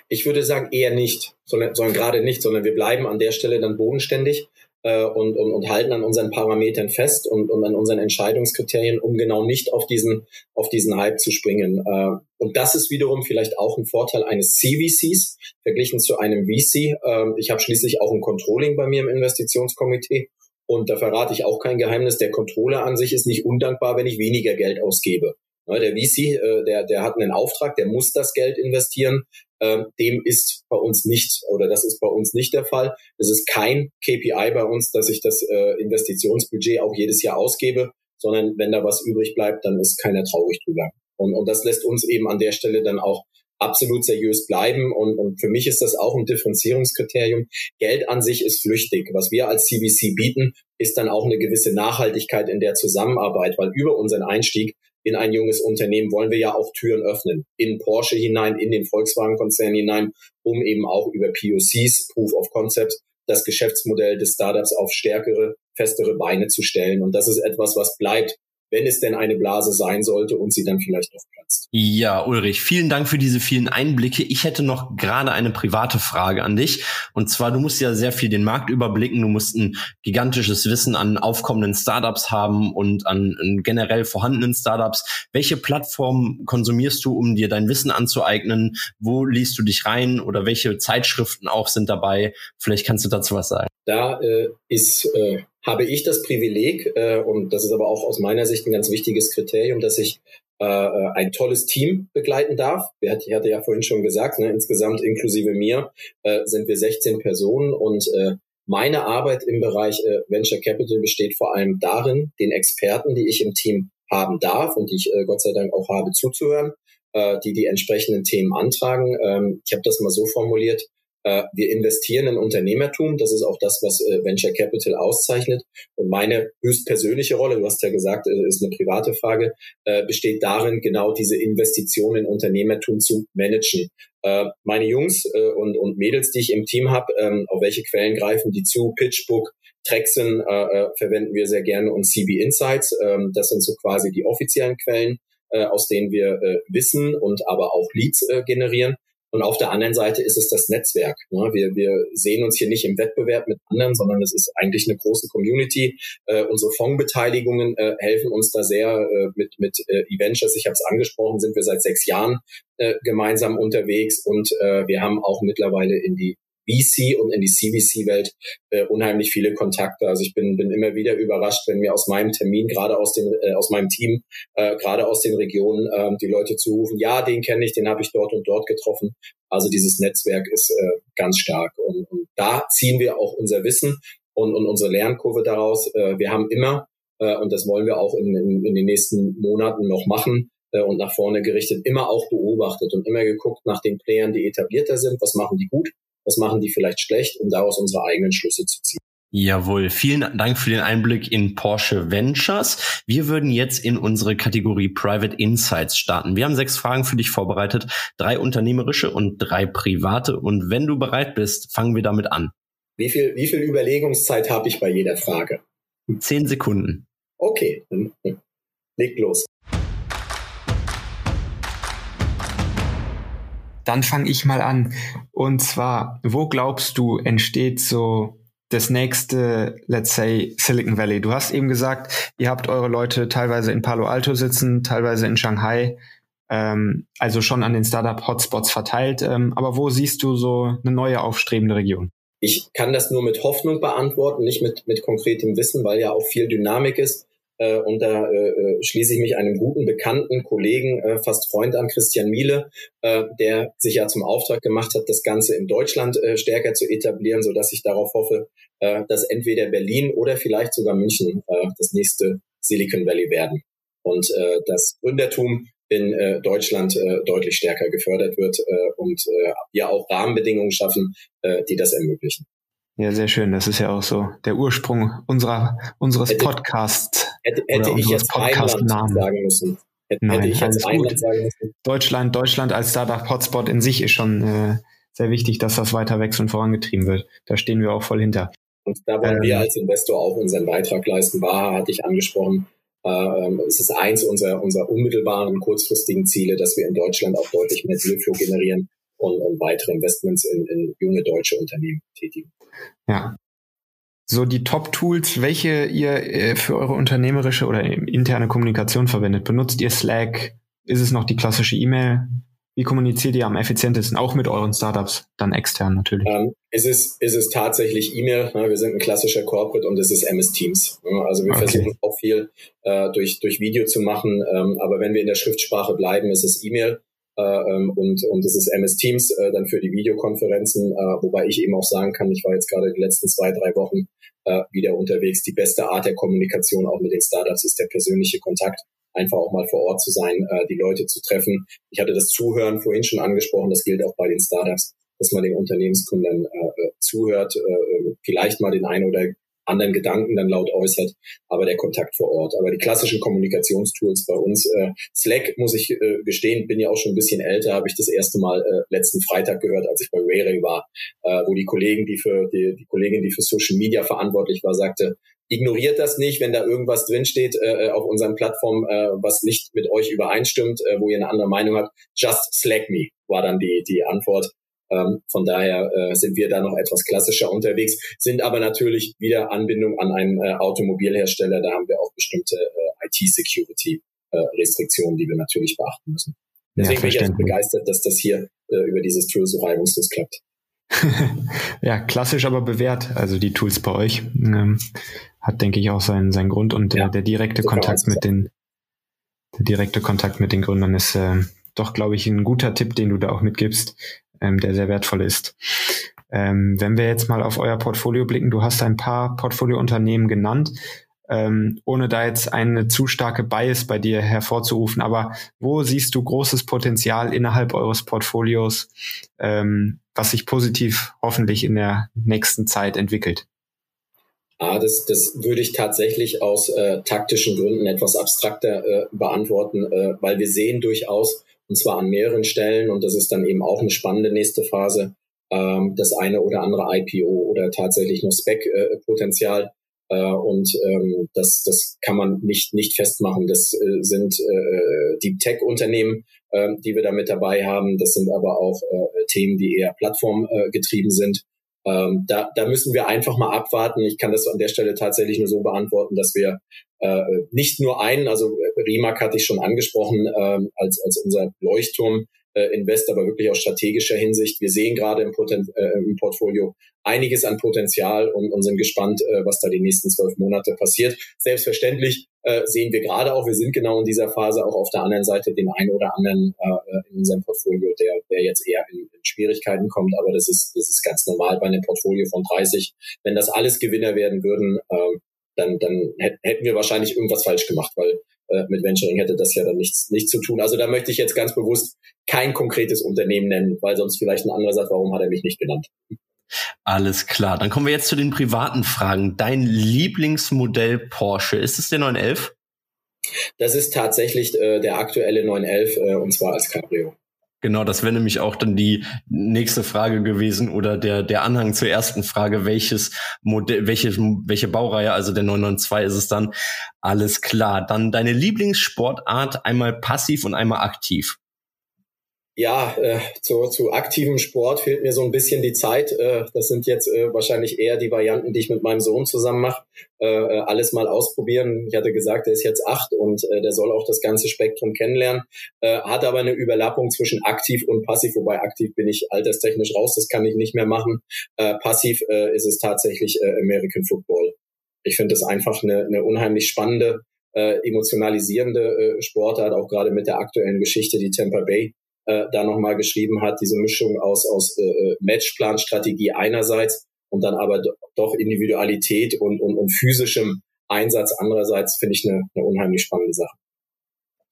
Ich würde sagen eher nicht, sondern, sondern gerade nicht, sondern wir bleiben an der Stelle dann bodenständig äh, und, und, und halten an unseren Parametern fest und, und an unseren Entscheidungskriterien, um genau nicht auf diesen, auf diesen Hype zu springen. Äh, und das ist wiederum vielleicht auch ein Vorteil eines CVCs verglichen zu einem VC. Äh, ich habe schließlich auch ein Controlling bei mir im Investitionskomitee. Und da verrate ich auch kein Geheimnis. Der Controller an sich ist nicht undankbar, wenn ich weniger Geld ausgebe. Der VC, äh, der, der hat einen Auftrag, der muss das Geld investieren. Ähm, dem ist bei uns nicht oder das ist bei uns nicht der Fall. Es ist kein KPI bei uns, dass ich das äh, Investitionsbudget auch jedes Jahr ausgebe, sondern wenn da was übrig bleibt, dann ist keiner traurig drüber. Und, und das lässt uns eben an der Stelle dann auch absolut seriös bleiben. Und, und für mich ist das auch ein Differenzierungskriterium. Geld an sich ist flüchtig. Was wir als CVC bieten, ist dann auch eine gewisse Nachhaltigkeit in der Zusammenarbeit, weil über unseren Einstieg in ein junges Unternehmen wollen wir ja auch Türen öffnen, in Porsche hinein, in den Volkswagen-Konzern hinein, um eben auch über POCs, Proof of Concept, das Geschäftsmodell des Startups auf stärkere, festere Beine zu stellen. Und das ist etwas, was bleibt wenn es denn eine Blase sein sollte und sie dann vielleicht doch platzt. Ja, Ulrich, vielen Dank für diese vielen Einblicke. Ich hätte noch gerade eine private Frage an dich. Und zwar, du musst ja sehr viel den Markt überblicken, du musst ein gigantisches Wissen an aufkommenden Startups haben und an, an generell vorhandenen Startups. Welche Plattform konsumierst du, um dir dein Wissen anzueignen? Wo liest du dich rein oder welche Zeitschriften auch sind dabei? Vielleicht kannst du dazu was sagen. Da äh, ist äh, habe ich das Privileg, äh, und das ist aber auch aus meiner Sicht ein ganz wichtiges Kriterium, dass ich äh, äh ein tolles Team begleiten darf. Ich hatte ja vorhin schon gesagt, ne, insgesamt inklusive mir äh, sind wir 16 Personen und äh, meine Arbeit im Bereich äh, Venture Capital besteht vor allem darin, den Experten, die ich im Team haben darf und die ich äh, Gott sei Dank auch habe zuzuhören, äh, die die entsprechenden Themen antragen. Ähm, ich habe das mal so formuliert, wir investieren in Unternehmertum. Das ist auch das, was äh, Venture Capital auszeichnet. Und meine höchstpersönliche Rolle, du hast ja gesagt, äh, ist eine private Frage, besteht darin, genau diese Investitionen in Unternehmertum zu managen. Meine Jungs und, und Mädels, die ich im Team habe, ähm, auf welche Quellen greifen die zu? Pitchbook, Trexen verwenden wir sehr gerne und CB Insights. Ähm, das sind so quasi die offiziellen Quellen, aus denen wir Wissen und aber auch Leads generieren. Und auf der anderen Seite ist es das Netzwerk. Ne? Wir, wir sehen uns hier nicht im Wettbewerb mit anderen, sondern es ist eigentlich eine große Community. Äh, unsere Fondsbeteiligungen äh, helfen uns da sehr äh, mit, mit äh, Eventures. Ich habe es angesprochen, sind wir seit sechs Jahren äh, gemeinsam unterwegs und äh, wir haben auch mittlerweile in die VC und in die CVC-Welt äh, unheimlich viele Kontakte. Also ich bin, bin immer wieder überrascht, wenn mir aus meinem Termin, gerade aus, den, äh, aus meinem Team, äh, gerade aus den Regionen, äh, die Leute zurufen, ja, den kenne ich, den habe ich dort und dort getroffen. Also dieses Netzwerk ist äh, ganz stark. Und, und da ziehen wir auch unser Wissen und, und unsere Lernkurve daraus. Äh, wir haben immer, äh, und das wollen wir auch in, in, in den nächsten Monaten noch machen, äh, und nach vorne gerichtet, immer auch beobachtet und immer geguckt nach den Playern, die etablierter sind, was machen die gut, was machen die vielleicht schlecht, um daraus unsere eigenen Schlüsse zu ziehen. Jawohl, vielen Dank für den Einblick in Porsche Ventures. Wir würden jetzt in unsere Kategorie Private Insights starten. Wir haben sechs Fragen für dich vorbereitet, drei unternehmerische und drei private. Und wenn du bereit bist, fangen wir damit an. Wie viel, wie viel Überlegungszeit habe ich bei jeder Frage? Zehn Sekunden. Okay, dann leg los. Dann fange ich mal an. Und zwar, wo glaubst du, entsteht so das nächste, let's say, Silicon Valley? Du hast eben gesagt, ihr habt eure Leute teilweise in Palo Alto sitzen, teilweise in Shanghai, ähm, also schon an den Startup-Hotspots verteilt. Ähm, aber wo siehst du so eine neue aufstrebende Region? Ich kann das nur mit Hoffnung beantworten, nicht mit, mit konkretem Wissen, weil ja auch viel Dynamik ist. Äh, und da äh, äh, schließe ich mich einem guten Bekannten, Kollegen, äh, fast Freund an, Christian Miele, äh, der sich ja zum Auftrag gemacht hat, das Ganze in Deutschland äh, stärker zu etablieren, so dass ich darauf hoffe, äh, dass entweder Berlin oder vielleicht sogar München äh, das nächste Silicon Valley werden. Und äh, das Gründertum in äh, Deutschland äh, deutlich stärker gefördert wird äh, und äh, wir auch Rahmenbedingungen schaffen, äh, die das ermöglichen. Ja, sehr schön. Das ist ja auch so der Ursprung unserer, unseres hätte, Podcasts. Hätte, hätte ich jetzt Podcast Namen sagen müssen. Hätte, Nein, hätte ich jetzt Rheinland sagen müssen. Deutschland, Deutschland als Startup-Hotspot in sich ist schon äh, sehr wichtig, dass das weiter wächst und vorangetrieben wird. Da stehen wir auch voll hinter. Und da wollen ähm, wir als Investor auch unseren Beitrag leisten. Baha hatte ich angesprochen. Äh, ähm, es ist eins unserer, unserer unmittelbaren, kurzfristigen Ziele, dass wir in Deutschland auch deutlich mehr Dealflow generieren und, und weitere Investments in, in junge deutsche Unternehmen tätigen. Ja. So die Top-Tools, welche ihr äh, für eure unternehmerische oder interne Kommunikation verwendet. Benutzt ihr Slack? Ist es noch die klassische E-Mail? Wie kommuniziert ihr am effizientesten, auch mit euren Startups, dann extern natürlich? Ähm, es, ist, es ist tatsächlich E-Mail. Ne? Wir sind ein klassischer Corporate und es ist MS Teams. Ne? Also wir okay. versuchen auch viel äh, durch, durch Video zu machen. Ähm, aber wenn wir in der Schriftsprache bleiben, ist es E-Mail. Äh, ähm, und, und das ist MS Teams äh, dann für die Videokonferenzen, äh, wobei ich eben auch sagen kann, ich war jetzt gerade die letzten zwei, drei Wochen äh, wieder unterwegs. Die beste Art der Kommunikation auch mit den Startups ist der persönliche Kontakt einfach auch mal vor Ort zu sein, äh, die Leute zu treffen. Ich hatte das Zuhören vorhin schon angesprochen, das gilt auch bei den Startups, dass man den Unternehmensgründern äh, zuhört, äh, vielleicht mal den einen oder anderen Gedanken dann laut äußert, aber der Kontakt vor Ort. Aber die klassischen Kommunikationstools bei uns, äh, Slack muss ich äh, gestehen, bin ja auch schon ein bisschen älter, habe ich das erste Mal äh, letzten Freitag gehört, als ich bei Rayray war, äh, wo die Kollegen, die für die, die Kollegin, die für Social Media verantwortlich war, sagte, ignoriert das nicht, wenn da irgendwas drinsteht äh, auf unseren Plattformen, äh, was nicht mit euch übereinstimmt, äh, wo ihr eine andere Meinung habt. Just Slack me war dann die, die Antwort. Ähm, von daher äh, sind wir da noch etwas klassischer unterwegs, sind aber natürlich wieder Anbindung an einen äh, Automobilhersteller. Da haben wir auch bestimmte äh, IT-Security-Restriktionen, äh, die wir natürlich beachten müssen. Deswegen ja, bin ich echt begeistert, dass das hier äh, über dieses Tool so reibungslos klappt. ja, klassisch, aber bewährt. Also die Tools bei euch ähm, hat, denke ich, auch seinen, seinen Grund und der, ja, der direkte Kontakt mit den der direkte Kontakt mit den Gründern ist äh, doch, glaube ich, ein guter Tipp, den du da auch mitgibst ähm, der sehr wertvoll ist. Ähm, wenn wir jetzt mal auf euer Portfolio blicken, du hast ein paar Portfoliounternehmen genannt. ähm, ohne da jetzt eine zu starke Bias bei dir hervorzurufen, aber wo siehst du großes Potenzial innerhalb eures Portfolios, ähm, was sich positiv hoffentlich in der nächsten Zeit entwickelt? Ah, das, das würde ich tatsächlich aus äh, taktischen Gründen etwas abstrakter äh, beantworten, äh, weil wir sehen durchaus, und zwar an mehreren Stellen, und das ist dann eben auch eine spannende nächste Phase, ähm, das eine oder andere IPO oder tatsächlich nur Spec-Potenzial. Äh, und ähm, das, das kann man nicht, nicht festmachen. Das äh, sind äh, Deep Tech-Unternehmen, äh, die wir da mit dabei haben. Das sind aber auch äh, Themen, die eher plattformgetrieben sind. Ähm, da, da müssen wir einfach mal abwarten. Ich kann das an der Stelle tatsächlich nur so beantworten, dass wir äh, nicht nur einen, also Rimac hatte ich schon angesprochen, ähm, als, als unser Leuchtturm äh, Invest, aber wirklich aus strategischer Hinsicht. Wir sehen gerade im, Poten äh, im Portfolio einiges an Potenzial und, und sind gespannt, äh, was da die nächsten zwölf Monate passiert. Selbstverständlich äh, sehen wir gerade auch, wir sind genau in dieser Phase auch auf der anderen Seite den einen oder anderen äh, in unserem Portfolio, der, der jetzt eher in, in Schwierigkeiten kommt, aber das ist, das ist ganz normal bei einem Portfolio von 30. Wenn das alles Gewinner werden würden, äh, dann, dann hätten wir wahrscheinlich irgendwas falsch gemacht, weil äh, mit Venturing hätte das ja dann nichts, nichts zu tun. Also da möchte ich jetzt ganz bewusst kein konkretes Unternehmen nennen, weil sonst vielleicht ein anderer sagt, warum hat er mich nicht genannt. Alles klar. Dann kommen wir jetzt zu den privaten Fragen. Dein Lieblingsmodell Porsche, ist es der 911? Das ist tatsächlich äh, der aktuelle 911 äh, und zwar als Cabrio. Genau, das wäre nämlich auch dann die nächste Frage gewesen oder der, der Anhang zur ersten Frage, welches Modell, welche, welche Baureihe, also der 992 ist es dann. Alles klar. Dann deine Lieblingssportart, einmal passiv und einmal aktiv. Ja, äh, zu, zu aktivem Sport fehlt mir so ein bisschen die Zeit. Äh, das sind jetzt äh, wahrscheinlich eher die Varianten, die ich mit meinem Sohn zusammen mache. Äh, äh, alles mal ausprobieren. Ich hatte gesagt, er ist jetzt acht und äh, der soll auch das ganze Spektrum kennenlernen. Äh, hat aber eine Überlappung zwischen aktiv und passiv, wobei aktiv bin ich alterstechnisch raus, das kann ich nicht mehr machen. Äh, passiv äh, ist es tatsächlich äh, American Football. Ich finde es einfach eine, eine unheimlich spannende, äh, emotionalisierende äh, Sportart, auch gerade mit der aktuellen Geschichte, die Tampa Bay äh, da nochmal geschrieben hat, diese Mischung aus, aus äh, äh, Matchplan-Strategie einerseits und dann aber doch Individualität und, und, und physischem Einsatz andererseits, finde ich eine, eine unheimlich spannende Sache.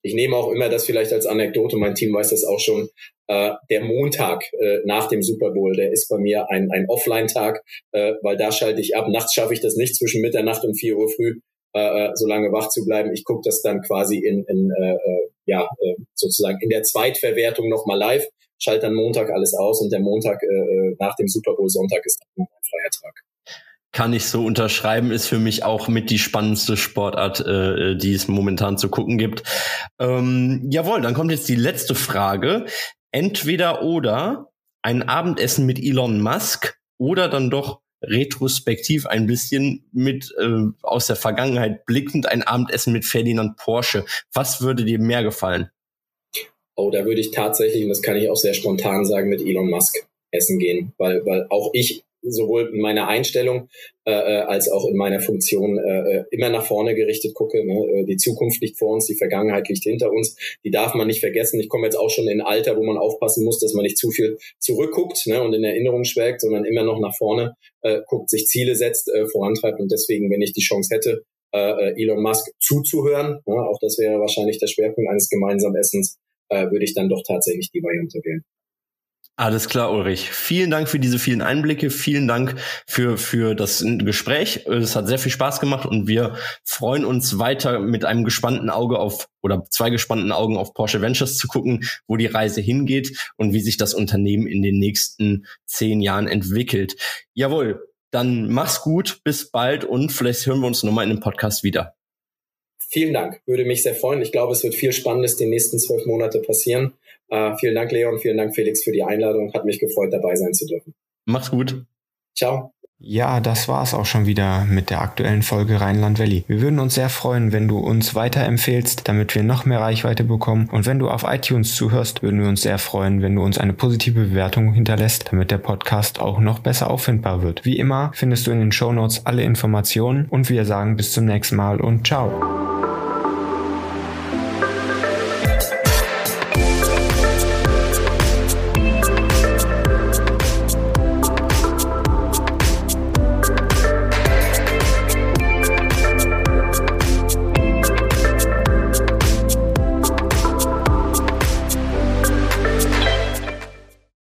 Ich nehme auch immer das vielleicht als Anekdote, mein Team weiß das auch schon, äh, der Montag äh, nach dem Super Bowl, der ist bei mir ein, ein Offline-Tag, äh, weil da schalte ich ab. Nachts schaffe ich das nicht zwischen Mitternacht und 4 Uhr früh, äh, äh, so lange wach zu bleiben. Ich gucke das dann quasi in, in äh, äh, ja, äh, sozusagen in der Zweitverwertung nochmal live, schalte dann Montag alles aus und der Montag äh, äh nach dem Super Bowl Sonntag ist dann ein freier Tag. Kann ich so unterschreiben, ist für mich auch mit die spannendste Sportart, äh, die es momentan zu gucken gibt. Ähm, jawohl, dann kommt jetzt die letzte Frage. Entweder oder ein Abendessen mit Elon Musk oder dann doch retrospektiv ein bisschen mit äh, aus der Vergangenheit blickend ein Abendessen mit Ferdinand Porsche. Was würde dir mehr gefallen? Oh, da würde ich tatsächlich, und das kann ich auch sehr spontan sagen, mit Elon Musk essen gehen, weil, weil auch ich sowohl in meiner Einstellung äh, äh, als auch in meiner Funktion äh, äh, immer nach vorne gerichtet gucke. Ne? Äh, die Zukunft liegt vor uns, die Vergangenheit liegt hinter uns. Die darf man nicht vergessen. Ich komme jetzt auch schon in ein Alter, wo man aufpassen muss, dass man nicht zu viel zurückguckt ne? und in Erinnerung schwelgt, sondern immer noch nach vorne äh, guckt, sich Ziele setzt, äh, vorantreibt. Und deswegen, wenn ich die Chance hätte, äh, Elon Musk zuzuhören, ne? auch das wäre wahrscheinlich der Schwerpunkt eines gemeinsamen Essens, äh, würde ich dann doch tatsächlich die Variante wählen. Alles klar, Ulrich. Vielen Dank für diese vielen Einblicke. Vielen Dank für, für das Gespräch. Es hat sehr viel Spaß gemacht und wir freuen uns weiter mit einem gespannten Auge auf oder zwei gespannten Augen auf Porsche Ventures zu gucken, wo die Reise hingeht und wie sich das Unternehmen in den nächsten zehn Jahren entwickelt. Jawohl. Dann mach's gut. Bis bald und vielleicht hören wir uns nochmal in einem Podcast wieder. Vielen Dank. Würde mich sehr freuen. Ich glaube, es wird viel Spannendes die nächsten zwölf Monate passieren. Uh, vielen Dank, Leon. Vielen Dank, Felix, für die Einladung. Hat mich gefreut, dabei sein zu dürfen. Mach's gut. Ciao. Ja, das war's auch schon wieder mit der aktuellen Folge Rheinland Valley. Wir würden uns sehr freuen, wenn du uns weiterempfehlst, damit wir noch mehr Reichweite bekommen. Und wenn du auf iTunes zuhörst, würden wir uns sehr freuen, wenn du uns eine positive Bewertung hinterlässt, damit der Podcast auch noch besser auffindbar wird. Wie immer findest du in den Show Notes alle Informationen und wir sagen bis zum nächsten Mal und ciao.